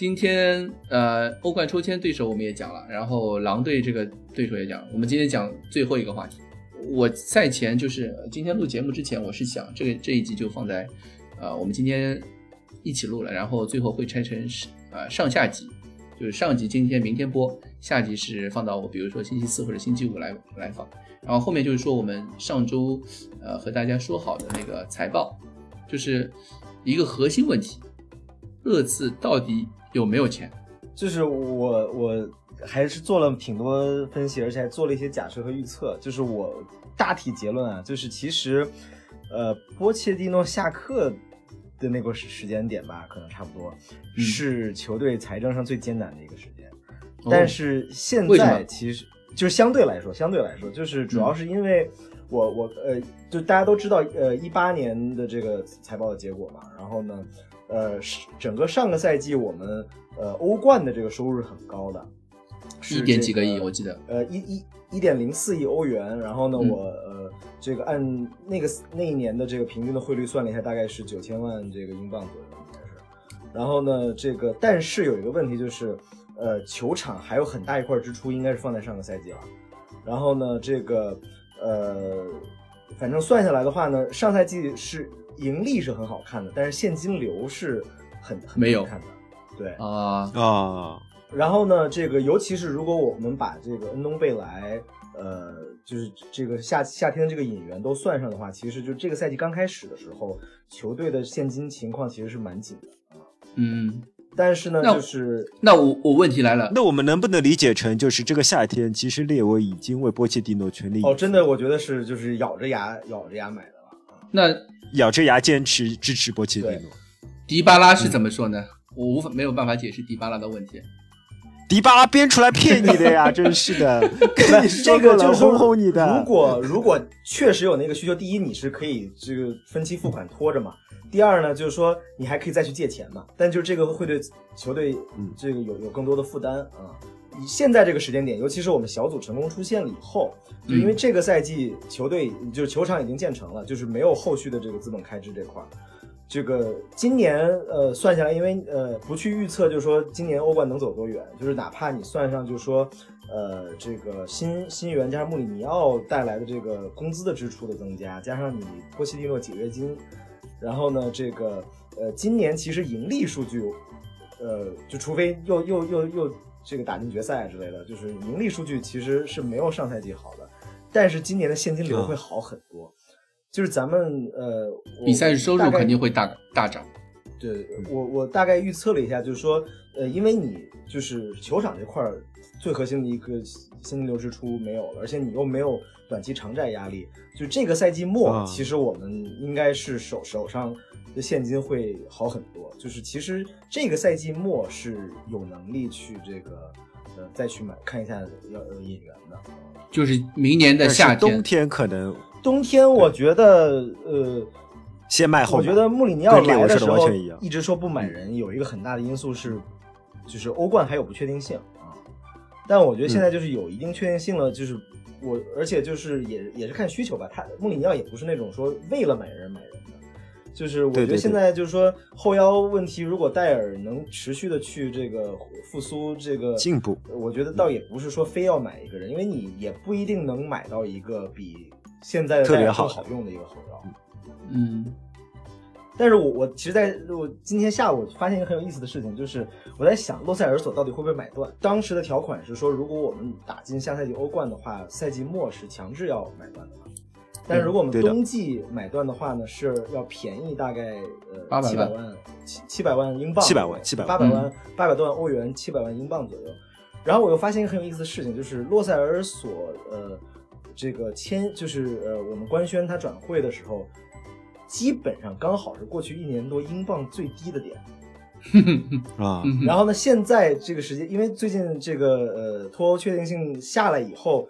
今天呃，欧冠抽签对手我们也讲了，然后狼队这个对手也讲。我们今天讲最后一个话题。我赛前就是今天录节目之前，我是想这个这一集就放在呃我们今天一起录了，然后最后会拆成呃上下集，就是上集今天明天播，下集是放到我比如说星期四或者星期五来来放。然后后面就是说我们上周呃和大家说好的那个财报，就是一个核心问题，热刺到底有没有钱？就是我我还是做了挺多分析，而且还做了一些假设和预测。就是我大体结论啊，就是其实呃波切蒂诺下课的那个时时间点吧，可能差不多是球队财政上最艰难的一个时间。但是现在其实。就是相对来说，相对来说，就是主要是因为我我呃，就大家都知道，呃，一八年的这个财报的结果嘛。然后呢，呃，整个上个赛季我们呃欧冠的这个收入是很高的，一点几个亿，我记得，呃，一一一点零四亿欧元。然后呢，我呃这个按那个那一年的这个平均的汇率算了一下，大概是九千万这个英镑左右，应该是。然后呢，这个但是有一个问题就是。呃，球场还有很大一块支出，应该是放在上个赛季了。然后呢，这个呃，反正算下来的话呢，上赛季是盈利是很好看的，但是现金流是很很没有看的。对啊啊。然后呢，这个尤其是如果我们把这个恩东贝莱，呃，就是这个夏夏天的这个引援都算上的话，其实就这个赛季刚开始的时候，球队的现金情况其实是蛮紧的啊。嗯。但是呢，就是那我我问题来了，那我们能不能理解成就是这个夏天，其实列维已经为波切蒂诺全力哦，真的，我觉得是就是咬着牙咬着牙买的了。那咬着牙坚持支持波切蒂诺。迪巴拉是怎么说呢？我无法没有办法解释迪巴拉的问题。迪巴拉编出来骗你的呀，真是的，跟你这个就是哄哄你的。如果如果确实有那个需求，第一你是可以这个分期付款拖着嘛。第二呢，就是说你还可以再去借钱嘛，但就是这个会对球队这个有有更多的负担啊。现在这个时间点，尤其是我们小组成功出现了以后，就因为这个赛季球队就是球场已经建成了，就是没有后续的这个资本开支这块儿。这个今年呃算下来，因为呃不去预测，就是说今年欧冠能走多远，就是哪怕你算上，就是说呃这个新新援加上穆里尼奥带来的这个工资的支出的增加，加上你波切蒂诺解约金。然后呢，这个呃，今年其实盈利数据，呃，就除非又又又又这个打进决赛之类的，就是盈利数据其实是没有上赛季好的，但是今年的现金流会好很多。就是咱们呃，比赛收入肯定会大大涨。对，我我大概预测了一下，就是说，呃，因为你就是球场这块儿最核心的一个现金流支出没有了，而且你又没有。短期偿债压力，就这个赛季末，其实我们应该是手手上的现金会好很多。就是其实这个赛季末是有能力去这个呃再去买看一下要引援的，就是明年的夏天，冬天可能冬天我觉得呃先卖后，我觉得穆里尼奥来的时候一直说不买人，有一个很大的因素是就是欧冠还有不确定性啊，但我觉得现在就是有一定确定性了，就是。我而且就是也也是看需求吧，他穆里尼奥也不是那种说为了买人买人的，就是我觉得现在就是说后腰问题，如果戴尔能持续的去这个复苏这个进步，我觉得倒也不是说非要买一个人，因为你也不一定能买到一个比现在戴尔更好用的一个后腰，嗯。但是我我其实在我今天下午发现一个很有意思的事情，就是我在想洛塞尔索到底会不会买断？当时的条款是说，如果我们打进下赛季欧冠的话，赛季末是强制要买断的嘛。但是如果我们冬季买断的话呢，是要便宜大概呃七百万七七百万英镑，七百万七百八百万八百多万欧元，七百万英镑左右。然后我又发现一个很有意思的事情，就是洛塞尔索呃这个签就是呃我们官宣他转会的时候。基本上刚好是过去一年多英镑最低的点。啊，然后呢，现在这个时间，因为最近这个呃脱欧确定性下来以后，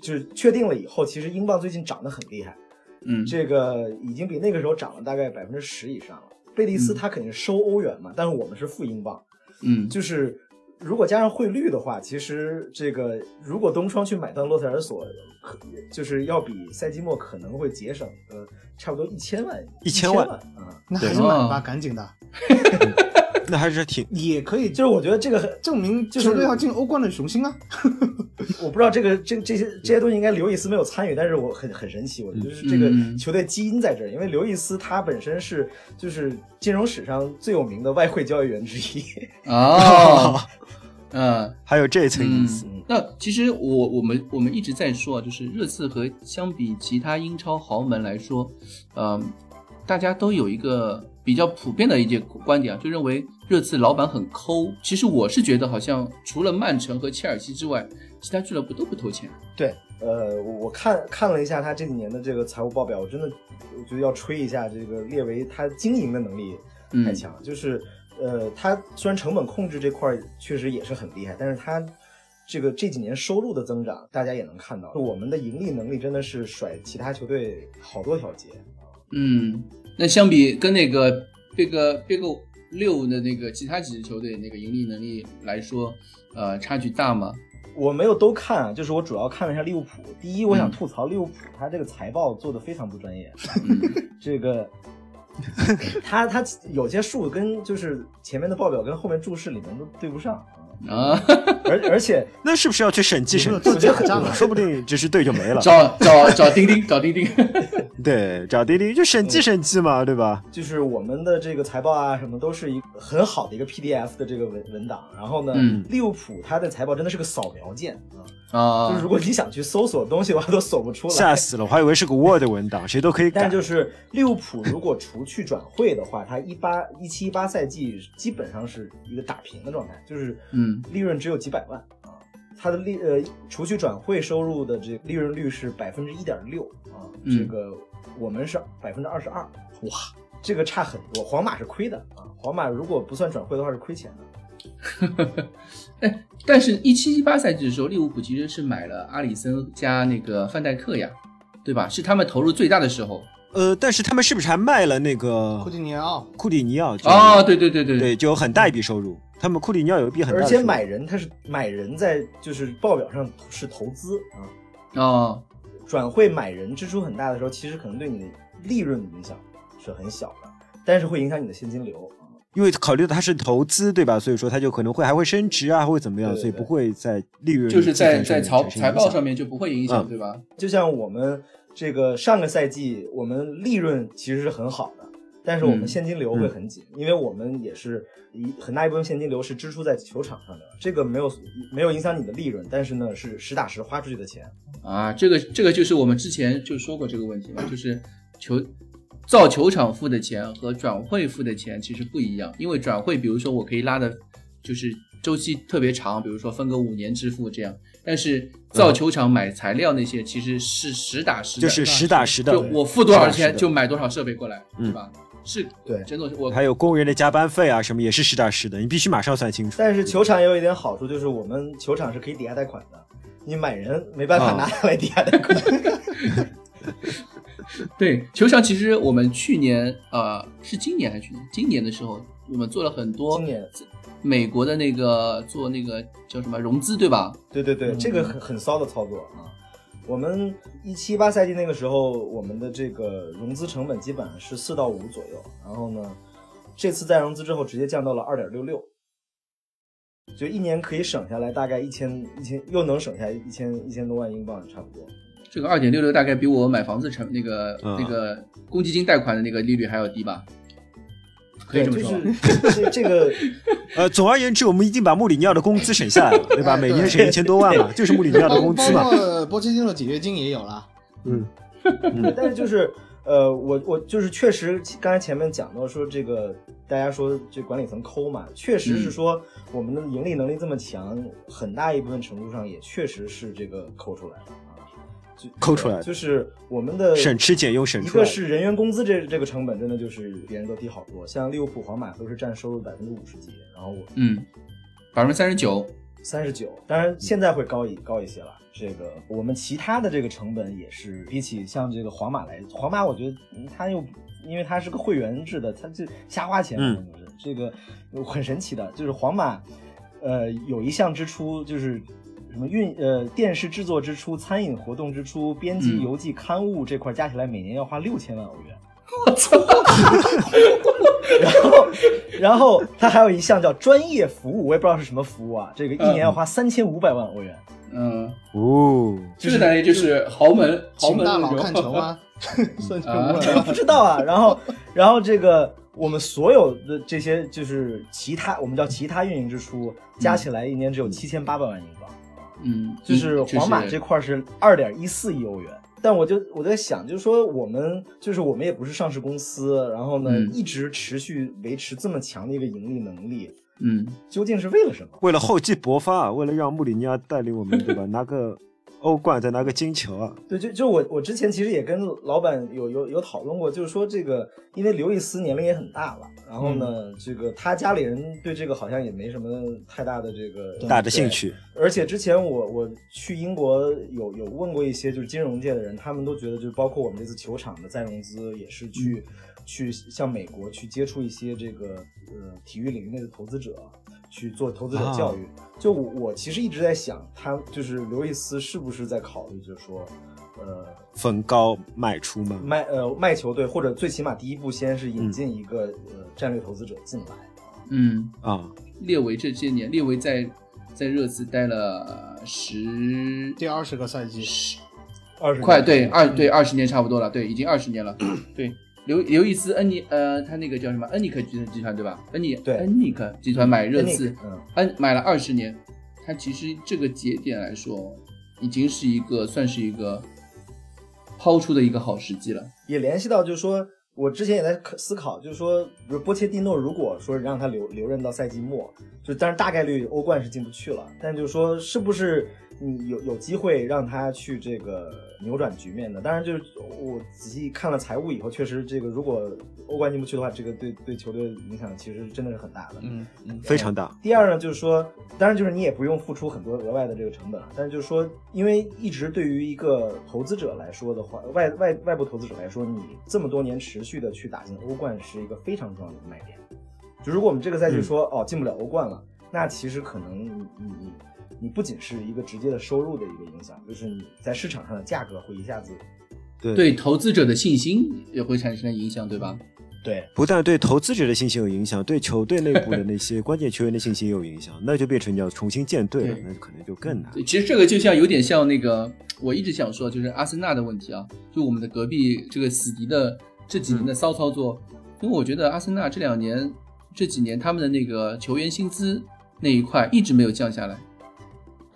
就是确定了以后，其实英镑最近涨得很厉害，嗯，这个已经比那个时候涨了大概百分之十以上了。贝蒂斯他肯定是收欧元嘛，但是我们是负英镑，嗯，就是如果加上汇率的话，其实这个如果东窗去买断洛塞尔索，可就是要比赛季末可能会节省呃差不多一千万，一千千万啊。那还是买吧，赶紧的，那还是挺也可以就是我觉得这个证明就是球队要进欧冠的雄心啊。我不知道这个这这些这些东西应该刘易斯没有参与，但是我很很神奇，我觉得就是这个嗯球队基因在这儿，因为刘易斯他本身是就是金融史上最有名的外汇交易员之一。啊，嗯。还有这层意嗯思。，那其实我我们我们一直在说啊，就是热刺和相比其他英超豪门来说，呃，大家都有一个比较普遍的一些观点啊，就认为热刺老板很抠。其实我是觉得，好像除了曼城和切尔西之外，其他俱乐部都不投钱。对，呃，我我看看了一下他这几年的这个财务报表，我真的我觉得要吹一下这个列维他经营的能力太强，就是呃，他虽然成本控制这块儿确实也是很厉害，但是他这个这几年收入的增长，大家也能看到，我们的盈利能力真的是甩其他球队好多条街。嗯，那相比跟那个 Big Big 六的那个其他几支球队那个盈利能力来说，呃，差距大吗？我没有都看啊，就是我主要看了一下利物浦。第一，我想嗯吐槽利物浦，他这个财报做的非常不专业。嗯 这个，他他有些数跟就是前面的报表跟后面注释里面都对不上啊，啊，而而且 那是不是要去审计审计？做假账啊说不定这支队就没了。找找找钉钉，找钉钉。对，找钉钉就审计审计嘛，对吧？就是我们的这个财报啊什么都是一个很好的一个 PDF 的这个文文档。然后呢，嗯利物浦它的财报真的是个扫描件啊，啊，就是如果你想去搜索东西的话都搜不出来。吓死了，我还以为是个 Word 文档，谁都可以改但。就是利物浦如果除去转会的话，它一八一七一八赛季基本上是一个打平的状态，就是嗯利润只有几百万啊。它的利呃除去转会收入的这个利润率是百分之一点六啊，嗯这个我们是百分之二十二，哇，这个差很多。皇马是亏的啊，皇马如果不算转会的话是亏钱的。哎，但是，一七一八赛季的时候，利物浦其实是买了阿里森加那个范戴克呀，对吧？是他们投入最大的时候。呃，但是他们是不是还卖了那个库蒂尼奥，库蒂尼奥？啊哦，对对对对对，就有很大一笔收入。他们库蒂尼奥有一笔很大而的收入，且买人，他是买人在就是报表上是投资啊，哦，转会买人支出很大的时候，其实可能对你的利润的影响是很小的，但是会影响你的现金流啊。因为考虑到它是投资，对吧？所以说它就可能会还会升值啊，会怎么样？对对所以不会在利润就是在在财财报上面就不会影响，嗯对吧？就像我们这个上个赛季，我们利润其实是很好的，但是我们嗯现金流会很紧，因为我们也是一很大一部分现金流是支出在球场上的，这个没有没有影响你的利润，但是呢是实打实花出去的钱。啊，这个这个就是我们之前就说过这个问题嘛，就是球造球场付的钱和转会付的钱其实不一样，因为转会，比如说我可以拉的，就是周期特别长，比如说分个五年支付这样，但是造球场买材料那些其实是实打实的，就是实打实的，就我付多少钱就买多少设备过来，嗯是吧？是，对真的，我还有工人的加班费啊什么也是实打实的，你必须马上算清楚。但是球场也有一点好处，就是我们球场是可以抵押贷款的，你买人没办法啊拿它来抵押贷款。对球场，其实我们去年呃是今年还是去年？今年的时候，我们做了很多今年美国的那个做那个叫什么融资，对吧？对对对，嗯这个很很骚的操作啊。我们一七八赛季那个时候，我们的这个融资成本基本上是四到五左右，然后呢，这次再融资之后直接降到了二点六六，就一年可以省下来大概一千一千，又能省下一千一千多万英镑，差不多。这个二点六六大概比我买房子成那个、嗯那个公积金贷款的那个利率还要低吧？可以，这么就说。是这这个 呃，总而言之，我们已经把穆里尼奥的工资省下来了，对吧？哎每年省一千多万嘛，就是穆里尼奥的工资嘛。包括波切蒂诺解约金也有了。嗯，对，但是就是呃，我我就是确实，刚才前面讲到说这个，大家说这管理层抠嘛，确实是说我们的盈利能力这么强，很大一部分程度上也确实是这个抠出来的啊，就抠出来的就是我们的省吃俭用省一出来一。个是人员工资这这个成本真的就是别人都低好多，像利物浦、皇马都是占收入百分之五十几，然后我嗯，百分之三十九。三十九，当然现在会高一高一些了。这个我们其他的这个成本也是比起像这个皇马来，皇马我觉得嗯它又因为他是个会员制的，他就瞎花钱，是这个很神奇的，就是皇马。呃有一项支出就是什么运呃电视制作支出、餐饮活动支出、编辑嗯邮寄刊物这块加起来每年要花六千万欧元。我操！然后，然后他还有一项叫专业服务，我也不知道是什么服务啊，这个一年要花三千五百万欧元。嗯，哦，就是等于就是豪门豪门大佬看球吗？算成啊我这个不知道啊。然后，然后这个我们所有的这些就是其他，我们叫其他运营支出，加起来一年只有七千八百万英镑，嗯，就是嗯皇马这块是二点一四亿欧元。但我就我在想，就是说我们就是我们也不是上市公司，然后呢、嗯一直持续维持这么强的一个盈利能力，嗯究竟是为了什么？为了厚积薄发，为了让穆里尼奥带领我们，对吧？拿个欧冠，再拿个金球啊！对，就就我我之前其实也跟老板有有有讨论过，就是说这个，因为刘易斯年龄也很大了，然后呢，这个他家里人对这个好像也没什么太大的这个大的兴。趣，而且之前我我去英国有有问过一些就是金融界的人，他们都觉得就是包括我们这次球场的再融资也是去、去向美国去接触一些这个呃体育领域内的投资者。去做投资者教育，就我我其实一直在想，他就是刘易斯是不是在考虑，就是说，呃，逢高卖出吗？卖呃卖球队，或者最起码第一步先是引进一个、呃战略投资者进来。嗯，啊，列维这些年，列维在在热刺待了十第二十个赛季，十二十快对二对二十年差不多了，对，已经二十年了。对，刘刘易斯恩尼呃，他那个叫什么恩尼克集团集团对吧？恩尼对恩尼克集团买热刺，嗯，恩买了二十年，他其实这个节点来说，已经是一个算是一个抛出的一个好时机了。也联系到就是说，我之前也在可思考，就是说，比如波切蒂诺如果说让他留留任到赛季末，就当然大概率欧冠是进不去了，但就是说是不是你有有机会让他去这个扭转局面的？当然就是我仔细看了财务以后，确实这个如果欧冠进不去的话，这个对对球队的影响其实真的是很大的。嗯嗯，非常大。第二呢，就是说，当然就是你也不用付出很多额外的这个成本了，但是就是说，因为一直对于一个投资者来说的话，外外外部投资者来说，你这么多年持续的去打进欧冠是一个非常重要的卖点。就如果我们这个赛季说、哦进不了欧冠了，那其实可能你你你你不仅是一个直接的收入的一个影响，就是你在市场上的价格会一下子对对投资者的信心也会产生影响，对吧？对不但对投资者的信心有影响，对球队内部的那些 关键球员的信心也有影响，那就变成你要重新建队了，那可能就更难。对，其实这个就像有点像那个，我一直想说，就是阿森纳的问题啊，就我们的隔壁这个死敌的这几年的骚操作，因为我觉得阿森纳这两年这几年他们的那个球员薪资那一块一直没有降下来，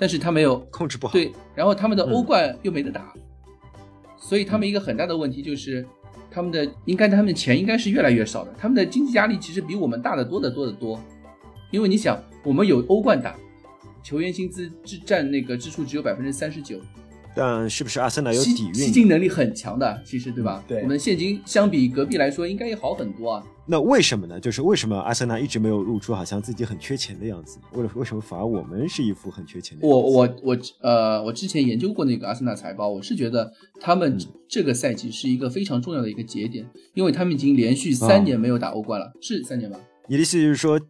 但是他没有控制不好。对，然后他们的嗯欧冠又没得打，所以他们一个很大的问题就是，他们的应该他们的钱应该是越来越少的，他们的经济压力其实比我们大得多得多得多。因为你想，我们有欧冠打，球员薪资只占那个支出只有百分之三十九，但是不是阿森纳有底蕴吸？金能力很强的，其实对吧？对我们现金相比隔壁来说应该也好很多啊。那为什么呢？就是为什么阿森纳一直没有露出好像自己很缺钱的样子？为了为什么反而我们是一副很缺钱的样子？我我我呃，我之前研究过那个阿森纳财报，我是觉得他们嗯这个赛季是一个非常重要的一个节点，因为他们已经连续啊三年没有打欧冠了，是三年吧？你的意思就是说，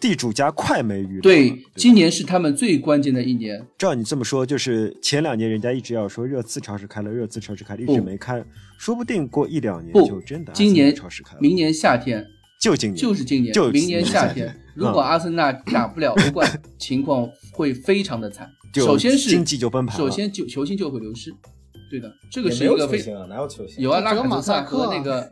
地主家快没鱼了？对，今年是他们最关键的一年。照你这么说，就是前两年人家一直要说热刺超市开了，热刺超市开了，一直没开，说不定过一两年不今年超市开了，明年夏天。就今年。就是今年，就明年夏天，如果阿森纳打不了 欧冠，情况会非常的惨。首先是经济就崩盘首先就球星就会流失，对的，这个是一个非球星啊，哪有球星？有啊，拉只有马萨赛克那个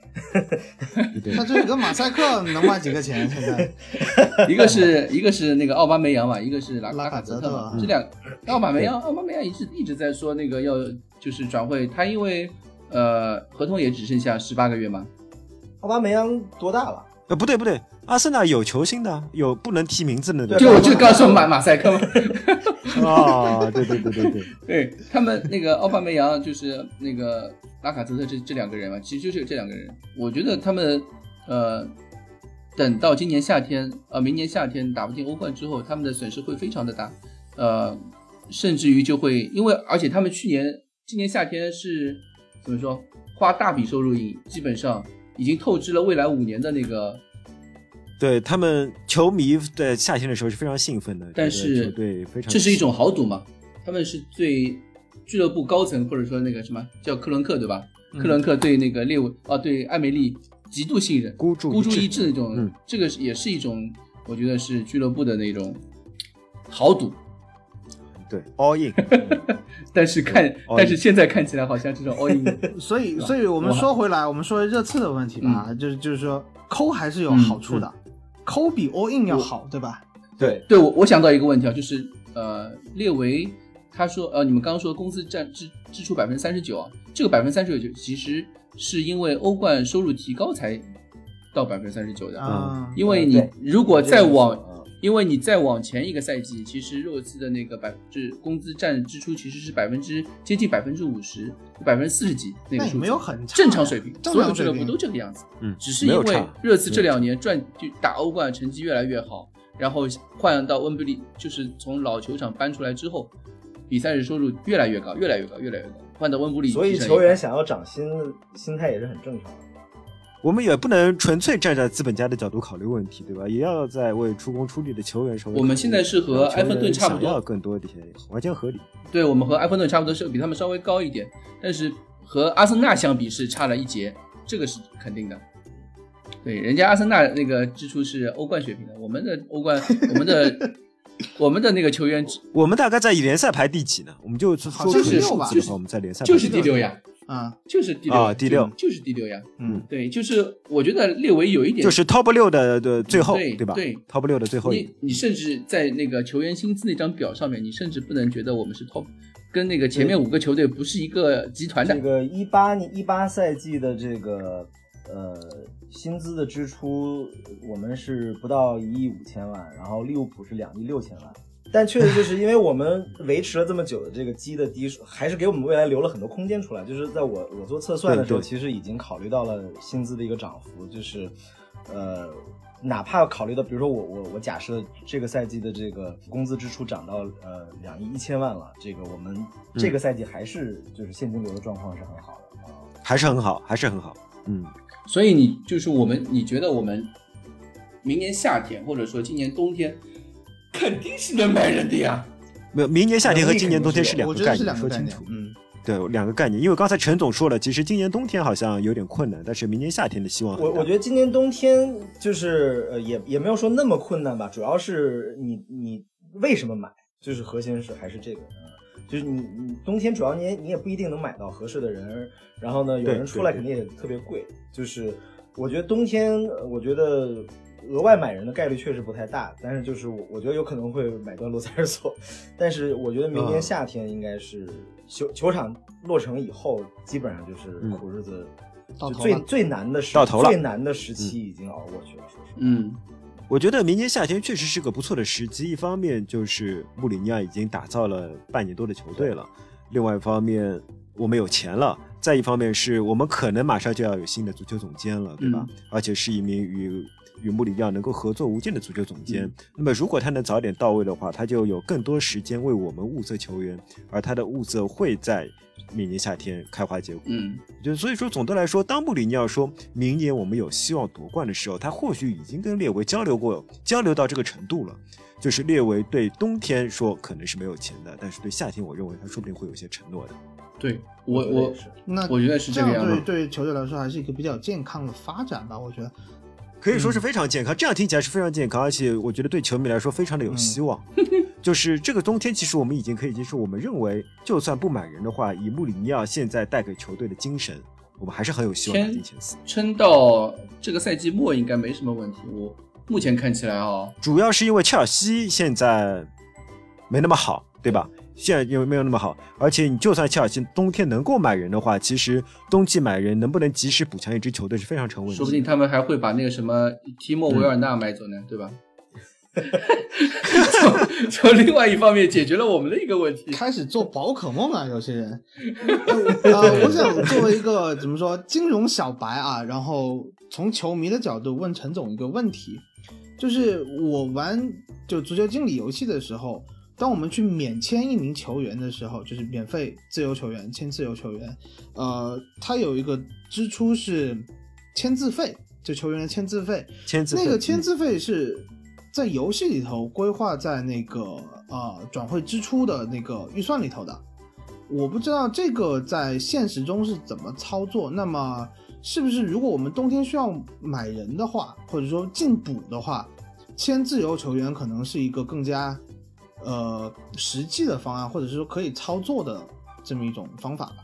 他这个马赛克能卖几个钱？现在 一个是一个是那个奥巴梅扬嘛，一个是拉拉卡泽特嘛这两奥巴梅扬奥巴梅扬一直一直在说那个要就是转会，他因为呃合同也只剩下十八个月嘛，奥巴梅扬多大了？呃不对不对，阿森纳有球星的，有不能提名字的，对就我就刚说马马赛克嘛，啊，对对对对对，对 他们那个奥巴梅扬就是那个拉卡泽特这这两个人嘛，其实就是这两个人，我觉得他们呃等到今年夏天呃明年夏天打不进欧冠之后，他们的损失会非常的大，呃甚至于就会因为而且他们去年今年夏天是怎么说花大笔收入引基本上已经透支了未来五年的那个对他们球迷在夏天的时候是非常兴奋的，但是觉得球队非常这是一种豪赌嘛？他们是对俱乐部高层或者说那个什么叫克伦克对吧？嗯克伦克对那个列维啊，对艾梅丽极度信任，孤注孤注一掷一掷那种，嗯这个也是一种，我觉得是俱乐部的那种豪赌。对。All in，但是看，但是现在看起来好像这种 all in 所以，所以我们说回来，我们说热刺的问题吧，就是就是说抠还是有好处的，抠比 all in 要好，对吧？对，对我，我想到一个问题啊，就是呃，列维他说呃，你们刚刚说工资占支支出百分之三十九啊，这个百分之三十九其实是因为欧冠收入提高才到百分之三十九的，啊，因为你如果再往嗯因为你再往前一个赛季，其实热刺的那个百分之工资占支出其实是百分之接近百分之五十，百分之四十几那个数字，没有很差正常水平，正所有俱乐部常水平都这个样子。嗯，只是因为热刺这两年赚就打欧冠成绩越来越好，然后换到温布利，就是从老球场搬出来之后，比赛日收入越来越高，越来越高，越来越高。换到温布利，所以球员想要涨薪，心态也是很正常的。我们也不能纯粹站在资本家的角度考虑问题，对吧？也要在为出工出力的球员手里。我们现在是和埃弗顿差不多想要更多一些，完全合理。对我们和埃弗顿差不多，是比他们稍微高一点，但是和阿森纳相比是差了一截，这个是肯定的。对，人家阿森纳那个支出是欧冠水平的，我们的欧冠，我们的 我们的那个球员我们大概在联赛排第几呢？我们就说就是这个数字的话，我们在联赛就是第六呀，啊，就是第六啊第六就是第六呀。嗯，对，就是我觉得列维有一点，就是 top 六的的最后，对吧？对对，top 六的最后你你甚至在那个球员薪资那张表上面，你甚至不能觉得我们是 top，跟那个前面五个球队不是一个集团的这。个一八年一八赛季的这个呃薪资的支出，我们是不到一亿五千万，然后利物浦是两亿六千万。但确实就是因为我们维持了这么久的这个基的低数，还是给我们未来留了很多空间出来。就是在我我做测算的时候，其实已经考虑到了薪资的一个涨幅，就是呃。哪怕考虑到，比如说我我我假设这个赛季的这个工资支出涨到呃两亿一千万了，这个我们这个赛季还是就是现金流的状况是很好的啊。还是很好，还是很好。嗯，所以你就是我们，你觉得我们明年夏天或者说今年冬天肯定是能买人的呀？没有，明年夏天和今年冬天是两个概念，说清楚。。个概念嗯，对，两个概念。因为刚才陈总说了，其实今年冬天好像有点困难，但是明年夏天的希望很大我我觉得今年冬天就是呃也也没有说那么困难吧，主要是你你为什么买，就是核心是还是这个。嗯就是你，你冬天主要你也你也不一定能买到合适的人，然后呢，有人出来肯定也特别贵。就是我觉得冬天，呃我觉得额外买人的概率确实不太大，但是就是我我觉得有可能会买断洛塞尔索，但是我觉得明年嗯夏天应该是球球场落成以后，基本上就是嗯苦日子到头了最最难的时到头了最难的时期已经熬过去了，说实话。嗯，我觉得明年夏天确实是个不错的时机。一方面就是穆里尼奥已经打造了半年多的球队了，另外一方面我们有钱了，再一方面是我们可能马上就要有新的足球总监了，对吧？嗯而且是一名与与穆里尼奥能够合作无间的足球总监。嗯那么如果他能早点到位的话，他就有更多时间为我们物色球员，而他的物色会在明年夏天开花结果。嗯，就所以说，总的来说，当穆里尼奥说明年我们有希望夺冠的时候，他或许已经跟列维交流过，交流到这个程度了。就是列维对冬天说可能是没有钱的，但是对夏天，我认为他说不定会有一些承诺的。对我我觉得也是那我觉得是这这个样子。样对对球队来说还是一个比较健康的发展吧，我觉得。可以说是非常健康，这样听起来是非常健康，而且我觉得对球迷来说非常的有希望。就是这个冬天，其实我们已经可以接受，我们认为就算不买人的话，以穆里尼奥现在带给球队的精神，我们还是很有希望打进前四。撑到这个赛季末应该没什么问题。我目前看起来啊，主要是因为切尔西现在没那么好，对吧？现在因为没有那么好，而且你就算切尔西冬天能够买人的话，其实冬季买人能不能及时补强一支球队是非常成问题。说不定他们还会把那个什么 提莫维尔纳买走呢，对吧？从从另外一方面解决了我们的一个问题。开始做宝可梦啊，有些人。呃，我想作为一个怎么说金融小白啊，然后从球迷的角度问陈总一个问题，就是我玩就足球经理游戏的时候，当我们去免签一名球员的时候，就是免费自由球员签自由球员，呃，他有一个支出是签字费。就球员的签字费，签字费那个签字费是在游戏里头规划在那个呃转会支出的那个预算里头的。我不知道这个在现实中是怎么操作。那么，是不是如果我们冬天需要买人的话，或者说进补的话，签自由球员可能是一个更加呃实际的方案，或者是说可以操作的这么一种方法吧？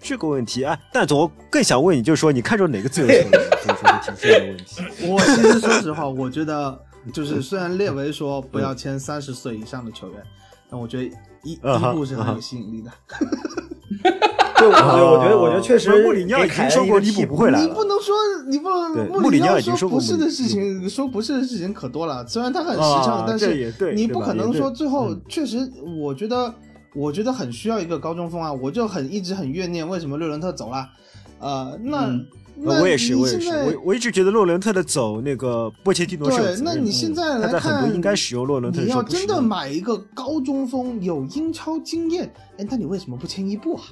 这个问题，啊，但总更想问你，就是说你看中哪个自由球员？所以说会提出这个问题。我其实说实话，我觉得就是虽然列维说不要签三十岁以上的球员，但我觉得伊啊哈伊布是很有吸引力的。得我觉得我觉得确实穆里尼奥已经说过弥补一个替补不回来了你不能说你不能对穆里尼奥说过不是的事情，说不是的事情可多了。虽然他很实啊诚，但这也对是你不可能说最后嗯确实，我觉得我觉得很需要一个高中锋啊，我就很一直很怨念为什么六伦特走了，呃，那嗯那呃我也是，我也是，你现在我我一直觉得洛伦特的走，那个波切蒂诺是对，责任的那你现在来看，在很多应该使用洛伦特的你要真的买一个高中锋，有英超经验，哎，那你为什么不签伊布啊？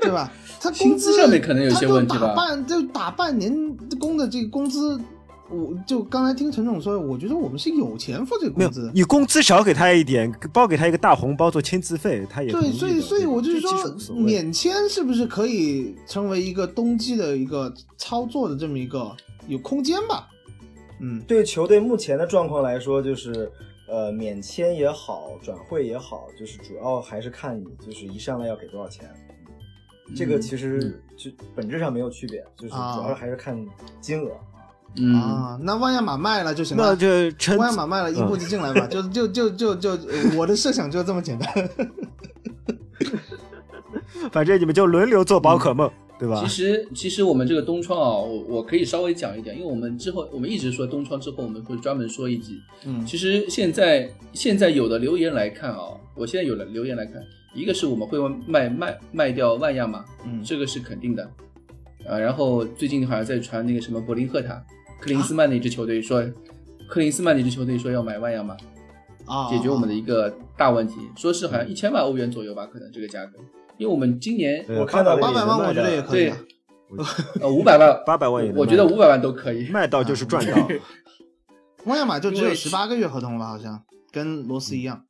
对吧？他工资资上面可能有些问题吧打半就打半年工的这个工资，我就刚才听陈总说，我觉得我们是有钱付这个没有工资，。你工资少给他一点，包给他一个大红包做签字费，他也对，所以所以我就是说免签是不是可以成为一个冬季的一个操作的这么一个有空间吧？嗯，对球队目前的状况来说，就是呃免签也好，转会也好，就是主要还是看你就是一上来要给多少钱。这个其实就本质上没有区别，就是主啊要还是看金额。嗯，啊，那万亚马卖了就行那了。这陈万亚马卖了，一步就进来吧，就就就就就，呃我的设想就这么简单。反正你们就轮流做宝可梦，对吧其？实其实我们这个东窗啊，我我可以稍微讲一点，因为我们之后我们一直说东窗之后我们会专门说一集。嗯其实现在现在有的留言来看啊，我现在有的留言来看，一个是我们会卖卖卖掉万亚马，嗯这个是肯定的，啊，然后最近好像在传那个什么柏林赫塔，克林斯曼那支球队说，克林斯曼那支球队说要买万亚马，啊，解决我们的一个大问题，说是好像一千万欧元左右吧，可能这个价格，因为我们今年我看到的八百万，我觉得也可以对啊。呃五百万，八百万也我觉得卖五百万都可以。卖到就是赚到。万亚马就只有十八个月合同了，好像跟罗斯一样。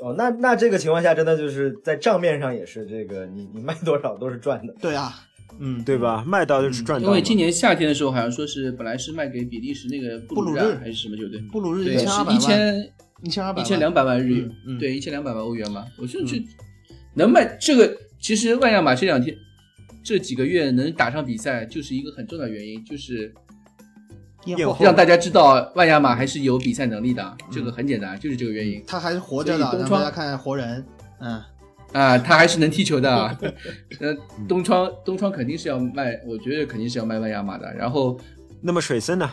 哦，那那这个情况下，真的就是在账面上也是这个，你你卖多少都是赚的。对啊，嗯，对吧？卖到就是赚到嘛。因为今年夏天的时候，好像说是本来是卖给比利时那个布鲁日还是什么球队，布鲁日对，是一千一千一千二百一千两百万日元，嗯嗯对，一千两百万欧元嘛。我就去能卖这个，其实万亚马这两天这几个月能打上比赛，就是一个很重要的原因，就是验货让大家知道万亚马还是有比赛能力的。这个很简单，就是这个原因他还是活着的，东窗让大家看看活人。嗯，啊，他还是能踢球的。呃，东窗东窗肯定是要卖，我觉得肯定是要卖万亚马的。然后那么水森呢？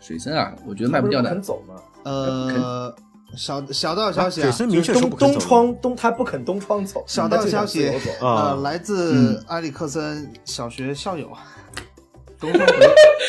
水森啊，我觉得卖不掉的不肯。走吗？呃，小小道消息啊水，森明确东窗东他不肯东窗走，小道消息啊呃，来自嗯埃里克森小学校友。东方回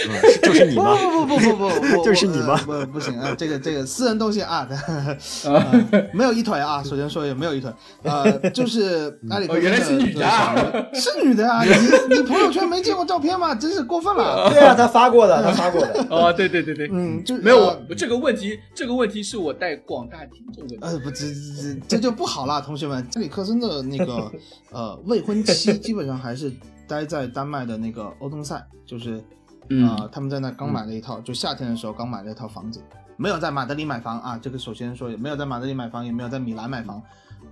嗯 就是你不吗？不不不不不 不，就是你吗呃不不行啊，这个这个私人东西啊，呃没有一腿啊。首先说一下，没有一腿，呃，就是阿里克森的哦原来是女的啊是女的啊！你你朋友圈没见过照片吗？真是过分了。对啊，他发过的，他发过的。哦，对对对对，嗯，就没有这个问题，这个问题是我带广大听众问的。呃，不，这这这这就不好了，同学们。埃里克森的那个呃未婚妻基本上还是待在丹麦的那个欧登塞，就是嗯啊、他们在那刚买了一套，就夏天的时候刚买了一套房子，没有在马德里买房啊。这个首先说，也没有在马德里买房，也没有在米兰买房，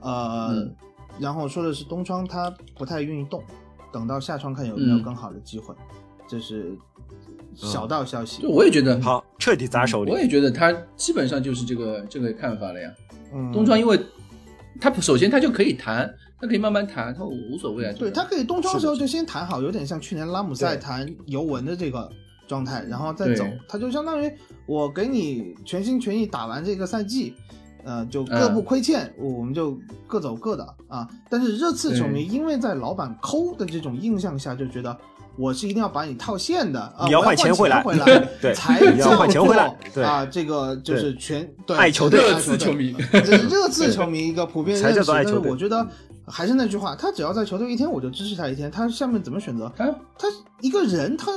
呃，嗯然后说的是东窗他不太愿意动，等到夏窗看有没有嗯更好的机会，这是小道消息。就我也觉得，好，彻底砸手里我。也觉得他基本上就是这个这个看法了呀。嗯，东窗因为他首先他就可以谈，他可以慢慢谈，他无所谓啊。对他可以冬窗的时候就先谈好，有点像去年拉姆塞对谈尤文的这个状态，然后再走。他就相当于我给你全心全意打完这个赛季，呃，就各不亏欠，我们就各走各的啊。但是热刺球迷因为在老板抠的这种印象下，就觉得。我是一定要把你套现的，啊、你要换钱回来回来，对才你要换钱回来叫做对啊，这个就是全对爱球队热刺球迷，这是热刺球迷一个普遍才认识。但是叫做爱球队我觉得还是那句话，他只要在球队一天，我就支持他一天。他下面怎么选择？他他一个人，他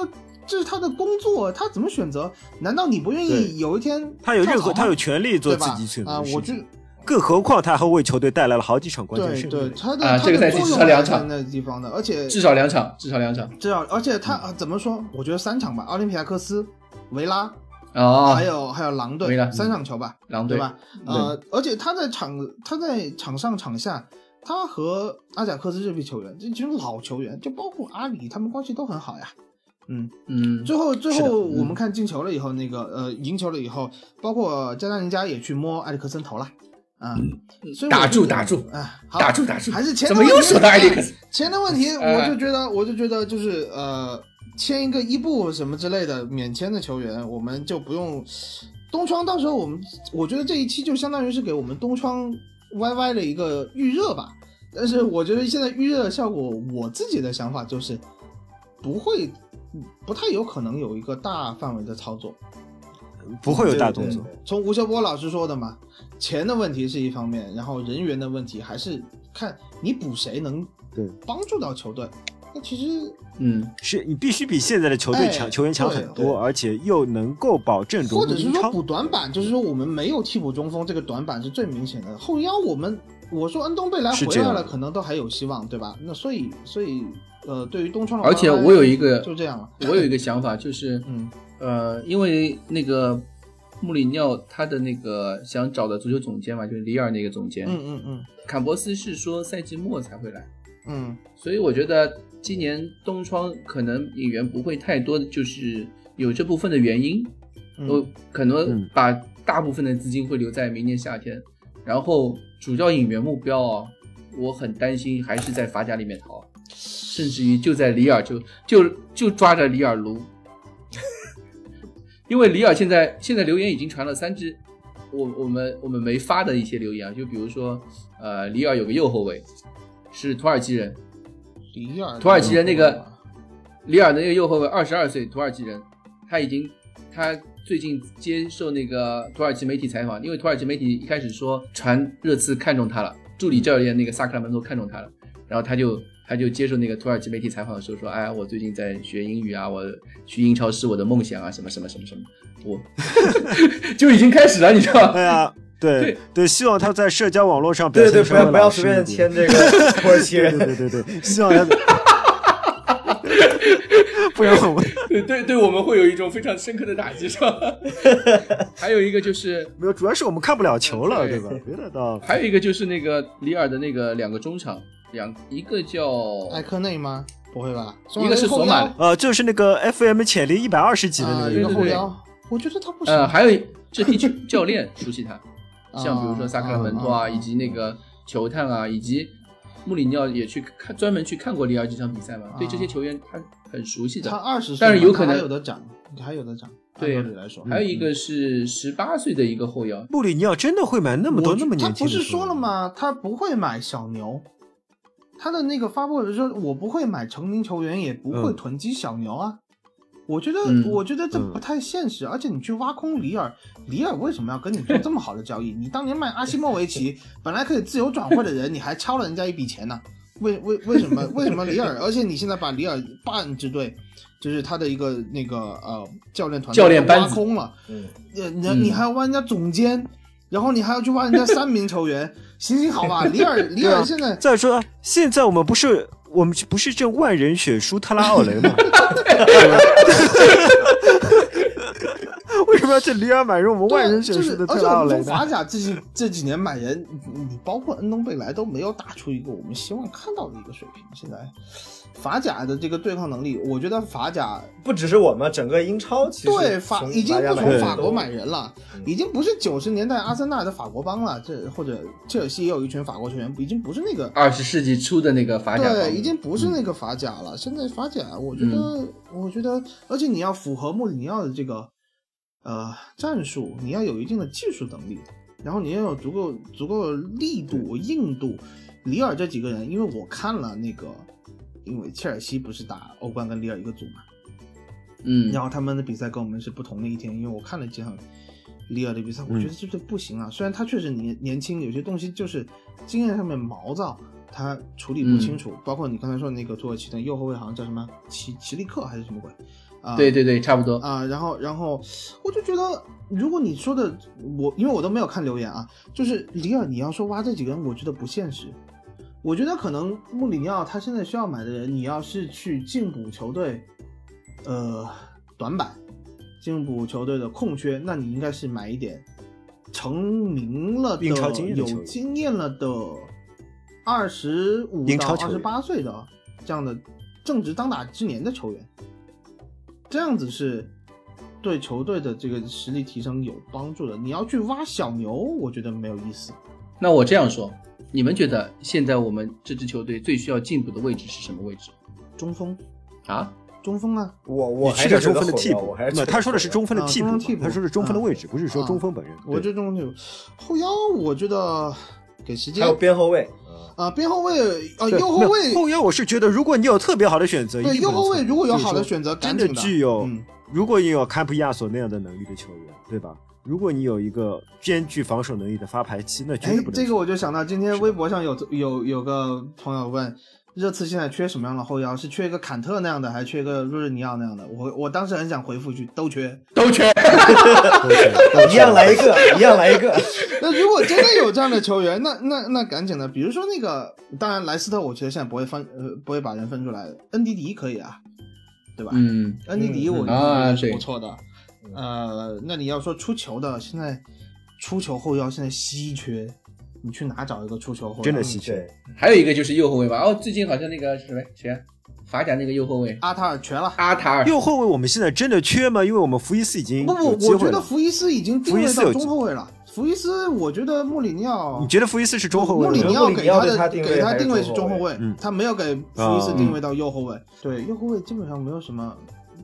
这是他的工作，他怎么选择？难道你不愿意有一天他有任何他有权利做对吧自己选择啊？的事情我觉得更何况他还为球队带来了好几场关键对胜利。对他的这个赛季的作用至少两场那地方的，而且至少两场，至少两场至少而且他啊怎么说？我觉得三场吧，奥林匹亚克斯、维拉，哦，还有还有狼维队拉三场球吧，狼队对吧？呃，而且他在场他在场上场下，他和阿贾克斯这批球员，这其实老球员，就包括阿里，他们关系都很好呀。嗯，嗯，最后最后我们看进球了以后，那个呃赢球了以后，包括加纳林加也去摸埃里克森头了。啊，所以打住打住啊，好打住打住，还是钱怎么又说到艾利克斯？钱的问题，哎我就觉得，我就觉得就是呃，签一个伊布什么之类的免签的球员，我们就不用东窗。到时候我们，我觉得这一期就相当于是给我们东窗 YY 的一个预热吧。但是我觉得现在预热的效果，我自己的想法就是不会，不太有可能有一个大范围的操作。不会有大动作。对从吴秀波老师说的嘛，钱的问题是一方面，然后人员的问题还是看你补谁能对帮助到球队。那其实嗯，是你必须比现在的球队强，哎球员强很多，而且又能够保证融或者是说。补短板，就是说我们没有替补中锋，这个短板是最明显的。后腰我们，我说恩东贝莱回来了，可能都还有希望，对吧？那所以，所以，呃，对于东窗的而且我有一个就这样了。我有一个想法，就是嗯呃，因为那个穆里尼奥他的那个想找的足球总监嘛，就是里尔那个总监，嗯嗯嗯。坎博斯是说赛季末才会来，嗯。所以我觉得今年冬窗可能引援不会太多，就是有这部分的原因，我嗯，可能嗯把大部分的资金会留在明年夏天，然后主要引援目标啊，我很担心还是在法甲里面淘，甚至于就在里尔就就就抓着里尔撸，因为里尔现在现在留言已经传了三支，我我们我们没发的一些留言啊，就比如说呃里尔有个右后卫是土耳其人，里尔土耳其人那个里尔的那个右后卫，二十二岁，土耳其人，他已经他最近接受那个土耳其媒体采访，因为土耳其媒体一开始说传热刺看中他了，助理教练那个萨克拉门托看中他了，然后他就他就接受那个土耳其媒体采访的时候说，哎，我最近在学英语啊，我去英超是我的梦想啊，什么什么什么什么，我 就已经开始了，你知道吗？哎呀，对对对，希望他在社交网络上表对对，现稍微不要不要随便签这个土耳其 对人。对对对对，希望他，不然我们对对对，我们会有一种非常深刻的打击，是吧？还有一个就是没有，主要是我们看不了球了，对对吧？别的倒还有一个就是那个里尔的那个两个中场，两一个叫艾克内吗？不会吧？一个是索马后腰呃，就是那个 FM 潜力一百二十级的那啊，个后腰，我觉得他不行。呃，还有这批教教练 熟悉他，啊像比如说萨克拉门托啊，啊以及那个球探啊，以及穆里尼奥也去看专门去看过里尔这场比赛嘛，对这些球员他很熟悉的他。二十岁，但是有可能还有的涨，还有的涨。对还有一个是十八岁的一个后腰，穆里尼奥真的会买那么多那么年他不是说了吗？他不会买小牛。他的那个发布的时候，我不会买成名球员，也不会嗯囤积小牛啊。我觉得，嗯我觉得这嗯不太现实。而且你去挖空里尔，里尔为什么要跟你做这么好的交易？你当年卖阿西莫维奇，本来可以自由转会的人，你还敲了人家一笔钱呢？为为为什么 为什么里尔？而且你现在把里尔半支队，就是他的一个那个呃教练团队挖空了。嗯，呃，你嗯你还要挖人家总监，然后你还要去挖人家三名球员，行行好吧，里尔 里尔现在再说，现在我们不是我们不是正万人选输特拉奥雷吗？为什么要去里尔买入我们万人选就是输的而且我们特拉奥雷法甲这几这几年买人，你你包括恩东贝莱都没有打出一个我们希望看到的一个水平。现在法甲的这个对抗能力，我觉得法甲不只是我们，整个英超其实对法已经不从法国买人了，嗯已经不是九十年代阿森纳的法国帮了，这或者切尔西也有一群法国球员，已经不是那个二十世纪初的那个法甲对，已经不是那个法甲了。现在法甲，我觉得，我觉得，而且你要符合穆里尼奥的这个呃战术，你要有一定的技术能力，然后你要有足够足够的力度、硬度。里尔这几个人，因为我看了那个，因为切尔西不是打欧冠跟里尔一个组嘛，嗯，然后他们的比赛跟我们是不同的一天，因为我看了几场里尔的比赛，我嗯觉得这这不行啊。虽然他确实年年轻，有些东西就是经验上面毛躁，他处理不清楚。包括你刚才说的那个土耳其的右后卫，好像叫什么齐齐利克还是什么鬼啊，对对对，差不多。啊，然后然后我就觉得，如果你说的我，因为我都没有看留言啊，就是里尔你要说挖这几个人，我觉得不现实。我觉得可能穆里尼奥他现在需要买的人，你要是去进补球队，呃，短板，进补球队的空缺，那你应该是买一点成名了的、有经验了的二十五到二十八岁的这样的正值当打之年的球员，这样子是对球队的这个实力提升有帮助的。你要去挖小牛，我觉得没有意思。那我这样说，你们觉得现在我们这支球队最需要进步的位置是什么位置中锋，啊？中锋啊，我我还是觉得后中锋的替补还是，他说的是中锋的替补他说的是中锋的位置，不是说啊中锋本人。我对这中锋就后腰，我觉得给时间还有边后卫，啊，边后卫啊，右后卫后腰，我是觉得如果你有特别好的选择，对右后卫如果有好的选择，真的具有嗯，如果你有坎普亚索那样的能力的球员，对吧？如果你有一个兼具防守能力的发牌期，那绝哎对不能，这个我就想到今天微博上有有有个朋友问，热刺现在缺什么样的后腰？是缺一个坎特那样的，还是缺一个若日尼奥那样的？我我当时很想回复一句，都缺。都缺。一样来一个，一样来一个。那如果真的有这样的球员，那 那那赶紧的，比如说那个，当然莱斯特，我觉得现在不会分呃不会把人分出来的，恩迪迪可以啊，对吧？嗯，恩迪迪嗯我觉啊得是不错的。呃，那你要说出球的，现在出球后腰现在稀缺，你去哪找一个出球后腰？真的稀缺。还有一个就是右后卫吧。哦，最近好像那个是谁谁啊？法甲那个右后卫阿塔尔瘸了。阿塔尔。右后卫我们现在真的缺吗？因为我们福伊斯已经不不。我觉得福伊斯已经定位到中后卫了。福伊斯，我觉得穆里尼奥，你觉得福伊斯是中后卫吗？穆里尼奥给他的他定位给他定位是中后卫中后卫嗯，他没有给福伊斯定位到右后卫。对，右后卫基本上没有什么，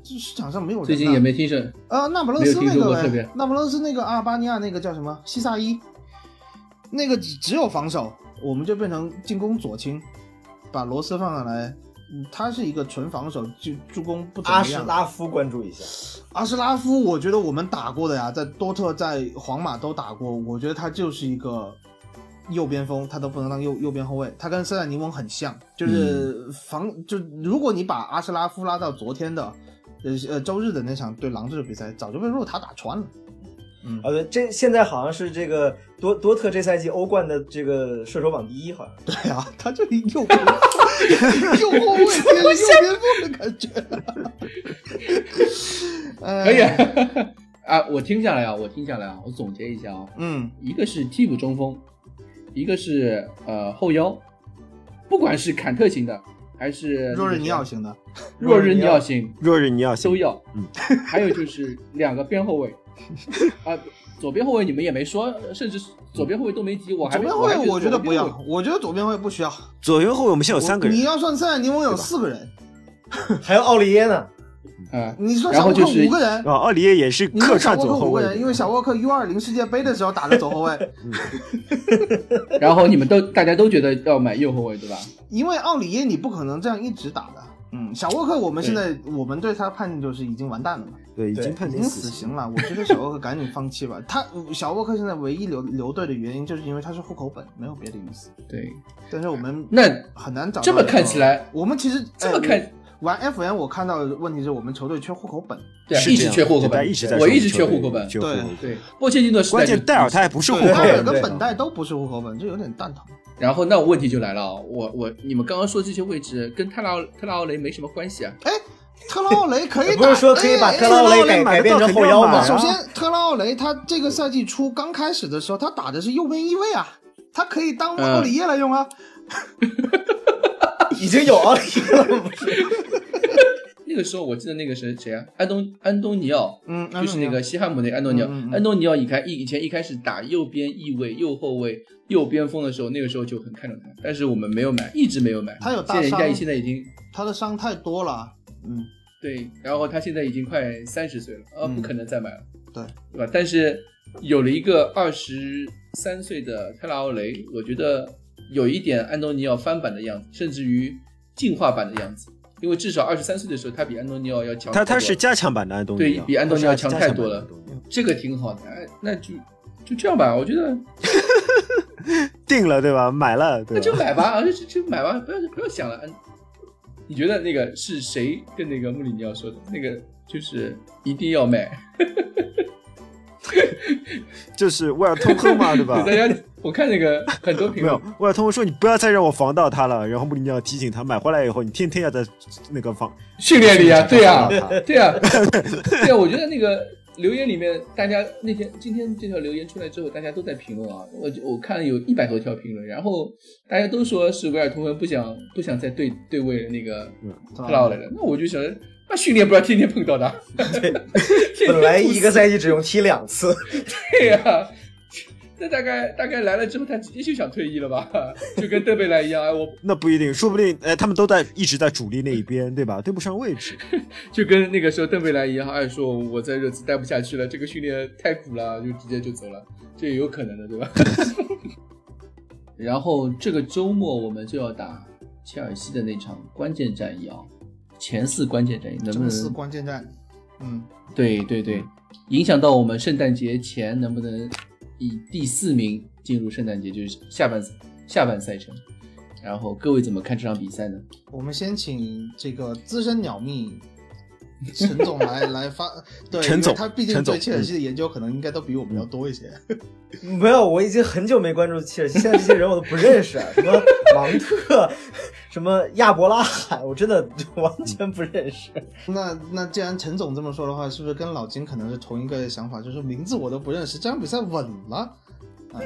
这市场上没有。最近也没听说。呃，那不勒斯那个那不勒斯那个阿尔巴尼亚那个叫什么西萨伊，那个只只有防守，我们就变成进攻左倾，把罗斯放上来，嗯他是一个纯防守，就助攻不怎阿什。拉夫关注一下，阿什拉夫，我觉得我们打过的呀，在多特、在皇马都打过，我觉得他就是一个右边锋，他都不能当右右边后卫，他跟塞尔尼翁很像，就是防、就如果你把阿什拉夫拉到昨天的，呃呃周日的那场对狼队的比赛，早就被若塔打穿了。嗯啊，对，这现在好像是这个多多特这赛季欧冠的这个射手榜第一，好像。对啊，他这里右边右后卫兼右边锋的感觉。呃可以啊。啊，我听下来啊，我听下来啊，我总结一下啊，嗯，一个是替补中锋，一个是呃后腰，不管是坎特型的还是若日尼奥型，的，若日尼奥型若日尼奥都要。嗯，还有就是两个边后卫，啊，左边后卫你们也没说，甚至左边后卫都没提，我还左边后卫我觉得不。要，我觉得左边后卫不需要。左边后卫我们现在有三个人你，要算塞尔尼翁有四个人，还有奥利耶呢，啊，你说小沃克然后就是五个人，啊，奥里耶也是客串左后卫五个人，因为小沃克 U 二零世界杯的时候打的左后卫，然后你们都大家都觉得要买右后卫对吧？因为奥里耶你不可能这样一直打的。嗯，小沃克我们现在我们对他判定就是已经完蛋了嘛，对，已经对已经判定死死刑了。我觉得小沃克赶紧放弃吧。他小沃克现在唯一留留队的原因就是因为他是户口本，没有别的意思。对，但是我们那很难找到这么看起来，我们其实这么哎看，玩 FN 我看到的问题是我们球队缺户口本。对啊，一直缺户口本，一直在我一直缺户口本。对对，波切蒂诺时代就关键戴尔他还不是户对，口本，戴尔跟对本代都不是户口本，这有点蛋疼。然后那问题就来了啊，我我你们刚刚说这些位置跟特拉特拉奥雷没什么关系啊。哎，特拉奥雷可以打，不是说可以把哎特拉奥雷改改变成后腰吗？首先，特拉奥雷他这个赛季初刚开始的时候，他打的是右边翼位啊，他可以当奥里耶来用啊。已经有奥里耶了，不是？那个时候我记得那个谁谁啊，安东安东尼奥，嗯，就是那个西汉姆那个安东尼奥，嗯嗯嗯安东尼奥以开以以前一开始打右边翼位、右后卫、右边锋的时候，那个时候就很看重他，但是我们没有买，一直没有买。他有大现在人家现在已经他的伤太多了。嗯，对，然后他现在已经快三十岁了，呃，嗯不可能再买了，对，对吧？但是有了一个二十三岁的泰拉奥雷，我觉得有一点安东尼奥翻版的样子，甚至于进化版的样子，因为至少二十三岁的时候，他比安东尼奥要强他。他是加强版的安东尼奥，对比安东尼奥强太多了这个挺好的，哎，那就就这样吧，我觉得 定了对吧？买了对那就？买吧，啊，就就就买吧，不要不要想了。安你觉得那个是谁跟那个穆里尼奥说的？那个就是一定要卖。就是威尔通亨嘛，对吧？大家我看那个很多评论没有，，威尔通亨说你不要再让我防到他了，然后穆里尼奥提醒他买回来以后，你天天要在那个防训练里啊，对呀、防到他对呀、对啊、我觉得那个留言里面，大家那天今天这条留言出来之后，大家都在评论啊，我我看了有一百多条评论，然后大家都说是威尔通亨不想不想再对对位那个克劳来了，那我就想，那训练不要天天碰到他，本来一个赛季只用踢两次，对呀、那大概大概来了之后，他直接就想退役了吧？就跟邓贝莱一样，哎，我那不一定，说不定哎，他们都在一直在主力那一边，对吧？对不上位置。就跟那个时候邓贝莱一样，哎，说我在热刺待不下去了，这个训练太苦了，就直接就走了，这也有可能的，对吧？然后这个周末我们就要打切尔西的那场关键战役啊，前四关键战役能不能？四？关键战。嗯，对对对，影响到我们圣诞节前能不能以第四名进入圣诞节，就是下半下半赛程。然后各位怎么看这场比赛呢？我们先请这个资深鸟蜜 陈总来来发，对，陈总因为他毕竟对切尔西的研究可能应该都比我们要多一些。没有，我已经很久没关注切尔西，现在这些人我都不认识，啊什么 芒特，什么亚伯拉罕，我真的完全不认识。那那既然陈总这么说的话，是不是跟老金可能是同一个想法？就是名字我都不认识，这场比赛稳了。啊，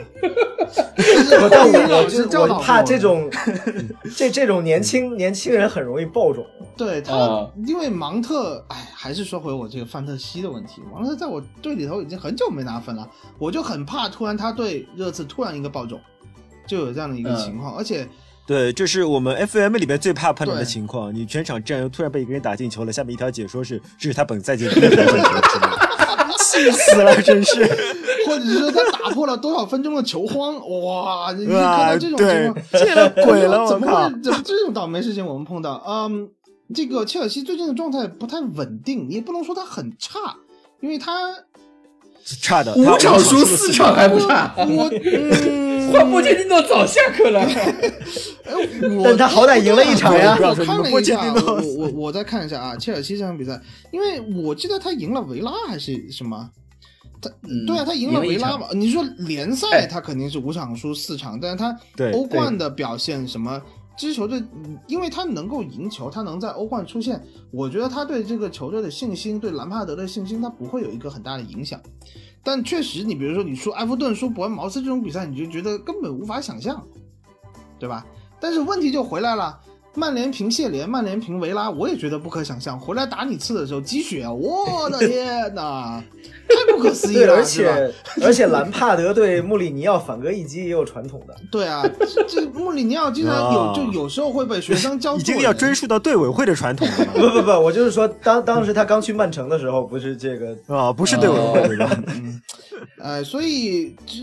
我但我老我就我怕这种这这种年轻年轻人很容易爆种。对他，啊因为芒特，哎，还是说回我这个范特西的问题。芒特在我队里头已经很久没拿分了，我就很怕突然他对热刺突然一个爆种，就有这样的一个嗯情况。而且对，这是我们 FM 里面最怕碰到的情况。你全场战友突然被一个人打进球了，下面一条解说是这是他本赛季第一个进球气死了，真是。或者是说他打破了多少分钟的球荒，哇！你 看到这种情况，对见了鬼了怎么怎么这种倒霉事情我们碰到？嗯，这个切尔西最近的状态不太稳定，你也不能说他很差，因为他差的，五场输四场还不差，我嗯，换波切蒂诺早下课了。哎但他好歹赢了一场呀我看了一下，我我我再看一下啊，切尔西这场比赛，因为我记得他赢了维拉还是什么。他嗯对啊，他赢了维拉嘛。你说联赛哎他肯定是五场输四场，但是他欧冠的表现什么，这支球队，嗯因为他能够赢球，他能在欧冠出现，我觉得他对这个球队的信心，对兰帕德的信心，他不会有一个很大的影响。但确实，你比如说你输埃弗顿、输伯恩茅斯这种比赛，你就觉得根本无法想象，对吧？但是问题就回来了。曼联平谢联，曼联平维拉，我也觉得不可想象。回来打你次的时候积雪，我的天哪，太不可思议，了，而？且而且兰帕德对穆里尼奥反戈一击也有传统的。对啊，这这穆里尼奥经常有，啊就有时候会被学生教已。经要追溯到队委会的传统了 不不不，我就是说，当当时他刚去曼城的时候，不是这个啊，不是队委会对吧？嗯，呃，所以这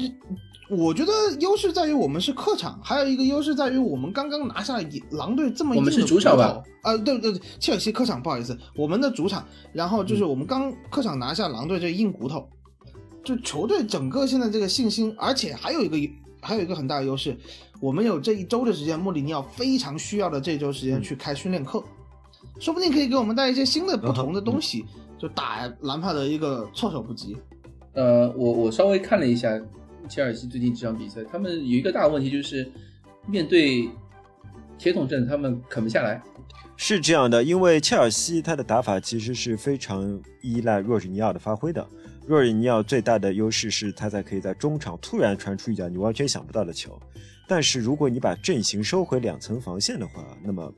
我觉得优势在于我们是客场，还有一个优势在于我们刚刚拿下了狼队这么一我们是主场吧骨头？啊、对对对，切尔西客场，不好意思，我们的主场。然后嗯就是我们刚客场拿下狼队这硬骨头，就球队整个现在这个信心，而且还有一个还有一个很大的优势，我们有这一周的时间，穆里尼奥非常需要的这周时间去开训练课，说不定可以给我们带一些新的不同的东西，就打兰帕的一个措手不及。呃，我我稍微看了一下切尔西最近这场比赛，他们有一个大问题就是面对铁桶阵，他们啃不下来。是这样的，因为切尔西他的打法其实是非常依赖若日尼奥的发挥的。若日尼奥最大的优势是他在可以在中场突然传出一脚你完全想不到的球，但是如果你把阵型收回两层防线的话，那么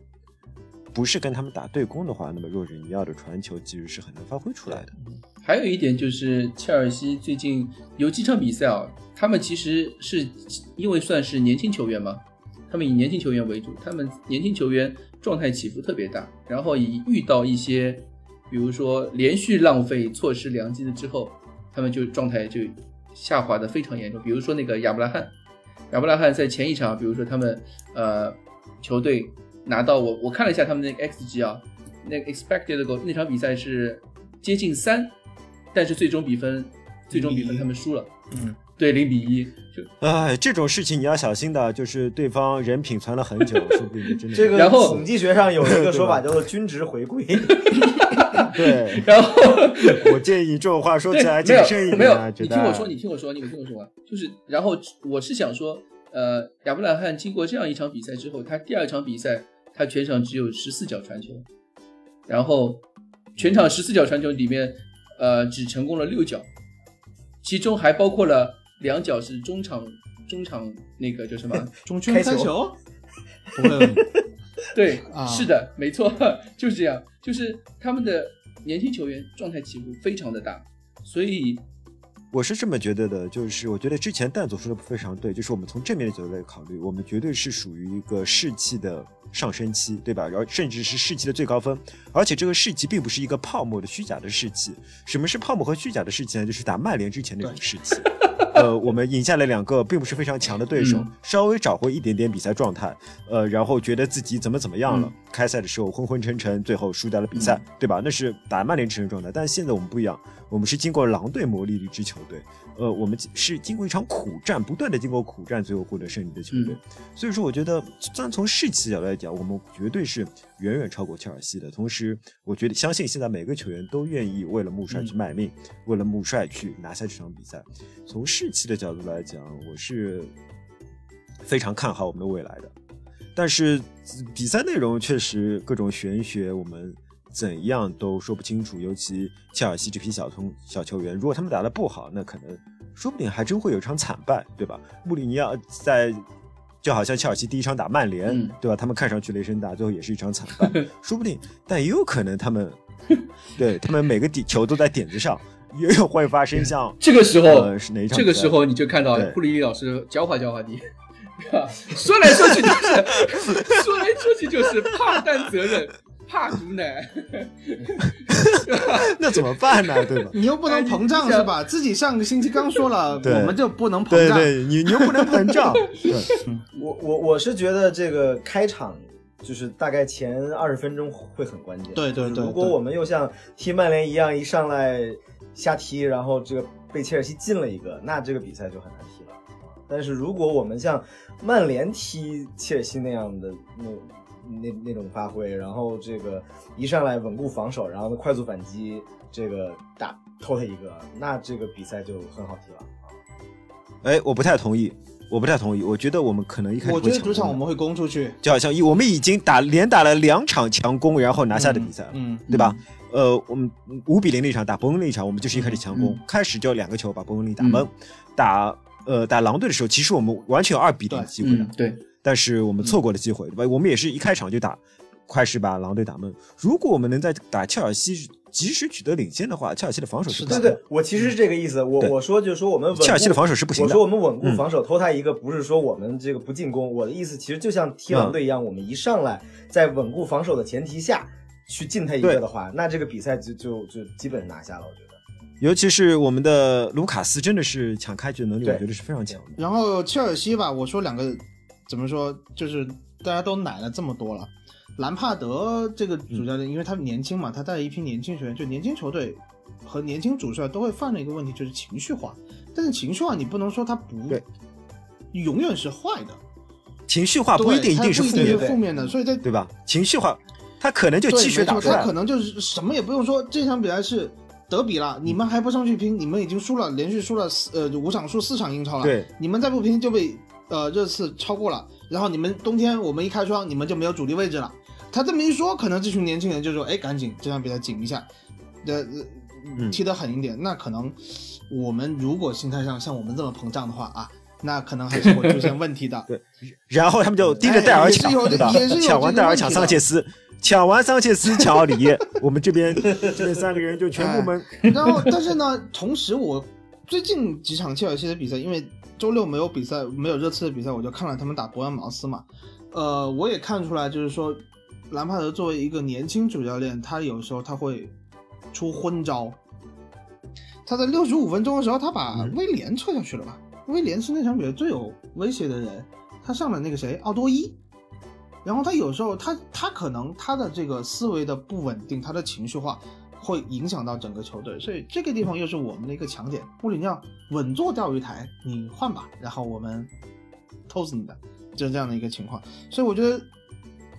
不是跟他们打对攻的话，那么若日尼奥的传球其实是很难发挥出来的。还有一点就是切尔西最近有几场比赛啊，他们其实是因为算是年轻球员嘛，他们以年轻球员为主，他们年轻球员状态起伏特别大，然后以遇到一些，比如说连续浪费、错失良机的之后，他们就状态就下滑的非常严重。比如说那个亚布拉罕，亚布拉罕在前一场，比如说他们呃球队拿到我我看了一下他们那个 xg 啊，那个 expected goal 那场比赛是接近三，但是最终比分最终比分他们输了，嗯，对零比一，就哎，这种事情你要小心的，就是对方人品存了很久，说不定就真的这个然后统计学上有一个说法叫做均值回归。对，然后 我建议这种话说起来没有谨慎一没有点啊。，觉得你听我说，你听我说，你听我说完，就是然后我是想说，呃，亚伯拉罕经过这样一场比赛之后，他第二场比赛他全场只有十四脚传球，然后全场十四脚传球里面，呃，只成功了六脚，其中还包括了两脚是中场中场那个叫什么？中圈开球？不会。对，啊。是的，没错，就是这样，就是他们的年轻球员状态起伏非常的大，所以我是这么觉得的，就是我觉得之前蛋总说的非常对，就是我们从正面的角度来考虑，我们绝对是属于一个士气的上升期，对吧？然后甚至是士气的最高峰，而且这个士气并不是一个泡沫的虚假的士气。什么是泡沫和虚假的士气呢？就是打曼联之前那种士气。呃，我们赢下了两个并不是非常强的对手，嗯稍微找回一点点比赛状态，呃，然后觉得自己怎么怎么样了，嗯开赛的时候昏昏沉沉，最后输掉了比赛，对吧？那是打曼联之前的状态，但现在我们不一样，我们是经过狼队磨砺的一支球队，呃，我们是经过一场苦战，不断的经过苦战，最后获得胜利的球队。所以说，我觉得，单从士气角度来讲，我们绝对是远远超过切尔西的。同时，我觉得相信现在每个球员都愿意为了穆帅去卖命，为了穆帅去拿下这场比赛。从士气的角度来讲，我是非常看好我们的未来的。但是比赛内容确实各种玄学，我们怎样都说不清楚。尤其切尔西这批小通小球员，如果他们打得不好，那可能说不定还真会有一场惨败，对吧？穆里尼奥在就好像切尔西第一场打曼联，嗯对吧？他们看上去雷声大，最后也是一场惨败，说不定，但也有可能他们 对他们每个点球都在点子上，也有会发生像 这个时候，呃是哪一场？这个时候你就看到对布里老师教化教化你，说来说去就是说来说去就是怕担责任，怕毒奶，那怎么办呢？对吧？你又不能膨胀哎是吧？自己上个星期刚说了，我们就不能膨胀。对对，你你又不能膨胀，对 我我我是觉得这个开场就是大概前二十分钟会很关键。对对对对如果我们又像踢曼联一样一上来瞎踢，然后这个被切尔西进了一个，那这个比赛就很难踢了。但是如果我们像曼联踢切尔西那样的那那那种发挥，然后这个一上来稳固防守，然后呢快速反击，这个打偷他一个，那这个比赛就很好踢了。哎，我不太同意，我不太同意。我觉得我们可能一开始我觉得主场我们会攻出去。就好像一我们已经打连打了两场强攻，然后拿下的比赛了，嗯，对吧？呃，我们五比零那场打伯恩利那场，我们就是一开始强攻，嗯开始就两个球把伯恩利打懵。打呃打狼队的时候，其实我们完全有二比零的机会的，嗯，对，但是我们错过了机会，对吧？我们也是一开场就打，快是把狼队打闷。如果我们能在打切尔西及时取得领先的话，切尔西的防守是不对对，我其实是这个意思。我我说就是说我们稳切尔西的防守是不行的我说我们稳固嗯防守偷他一个，不是说我们这个不进攻。我的意思其实就像踢狼队一样，我们一上来在稳固防守的前提下去进他一个的话，那这个比赛就就就基本拿下了。我觉得。尤其是我们的卢卡斯，真的是抢开局的能力，我觉得是非常强的。然后切尔西吧，我说两个怎么说，就是大家都奶了这么多了。兰帕德这个主教练，因为他年轻嘛，他带了一批年轻球员，就年轻球队和年轻主帅都会犯的一个问题，就是情绪化。但是情绪化你不能说他不对永远是坏的，情绪化不一定一定是负面的，负面的，所以在对吧？情绪化，他可能就对积雪没错他可打出来了。能就是什么也不用说，这场比赛是德比了，你们还不上去拼，你们已经输了，连续输了四呃五场输四场英超了，对，你们再不拼就被呃热刺超过了，然后你们冬天我们一开窗，你们就没有主力位置了。他这么一说，可能这群年轻人就说，哎，赶紧这场比赛紧一下，呃，踢得狠一点。那可能我们如果心态上像我们这么膨胀的话啊，那可能还是会出现问题的。对然后他们就盯着戴尔抢，对吧？抢完戴尔抢桑切斯，抢完桑切斯抢奥里耶，我们这边这边三个人就全部闷。然后，但是呢，同时我最近几场切尔西的比赛，因为周六没有比赛，没有热刺的比赛，我就看了他们打伯恩茅斯嘛。呃，我也看出来，就是说，兰帕德作为一个年轻主教练，他有时候他会出昏招。他在六十五分钟的时候，他把嗯威廉撤下去了吧？威廉是那场比赛最有威胁的人，他上了那个谁奥多伊。然后他有时候他他可能他的这个思维的不稳定，他的情绪化会影响到整个球队，所以这个地方又是我们的一个强点。穆里尼奥稳坐钓鱼台，你换吧，然后我们偷死你的，就是这样的一个情况。所以我觉得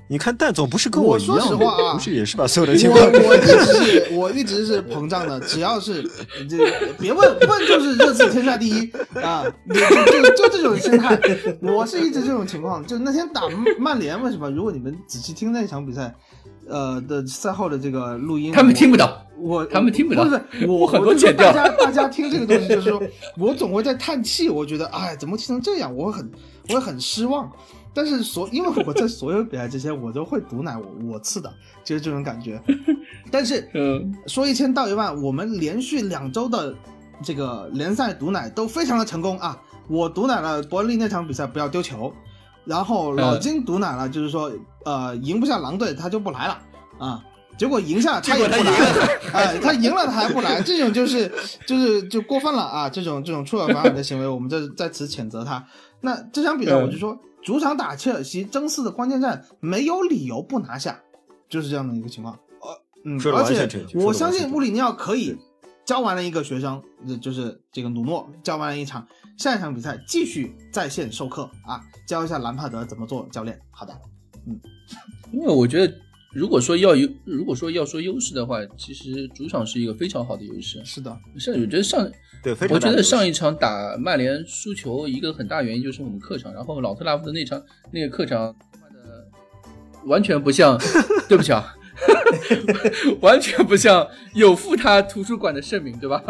你看蛋总不是跟我一样，说实话啊不是也是把所有的情况我我一直是我一直是膨胀的，只要是这别问问就是热刺天下第一啊，就就就这种心态，我是一直这种情况。就那天打曼联，为什么？如果你们仔细听那场比赛，呃的赛后的这个录音，他们听不到，我他们听不到不是我我很多剪掉大家大家听这个东西，就是说我总会在叹气，我觉得哎，怎么踢成这样？我会很我会很失望。但是所因为我在所有比赛之前，我都会毒奶我我次的，就是这种感觉。但是嗯，说一千道一万，我们连续两周的这个联赛毒奶都非常的成功啊！我毒奶了伯恩利那场比赛不要丢球，然后老金毒奶了，就是说呃赢不下狼队他就不来了啊。结果赢下他也不来了，哎，他赢了他还不来，这种就是就是就过分了啊！这种这种出尔反尔的行为，我们在在此谴责他。那这场比赛我就说，主场打切尔西争四的关键战，没有理由不拿下，就是这样的一个情况。呃，嗯，而且我相信穆里尼奥可以教完了一个学生，呃就是这个努诺教完了一场，下一场比赛继续在线授课啊，教一下兰帕德怎么做教练。好的，嗯。因为我觉得，如果说要有，如果说要说优势的话，其实主场是一个非常好的优势。是的，像我觉得上，对，非常我觉得上一场打曼联输球，一个很大原因就是我们客场，然后老特拉福德那场那个客场，他妈的完全不像，对不起啊，完全不像有负他图书馆的盛名，对吧？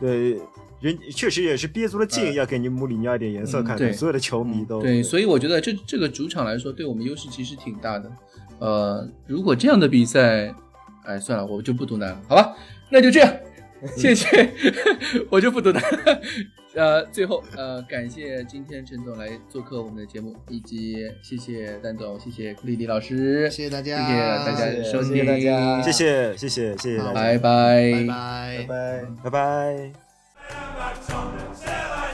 对，人确实也是憋足了劲，要给你穆里尼奥一点颜色看对所有的球迷都对，所以我觉得这这个主场来说，对我们优势其实挺大的。呃，如果这样的比赛，哎，算了，我就不读难了，好吧？那就这样，谢谢，我就不读难。呃，最后呃，感谢今天陈总来做客我们的节目，以及谢谢蛋总，谢谢库里里老师，谢谢大家，谢谢大家收听，谢谢大家谢谢谢谢谢谢大家，拜拜，拜拜拜拜。拜拜。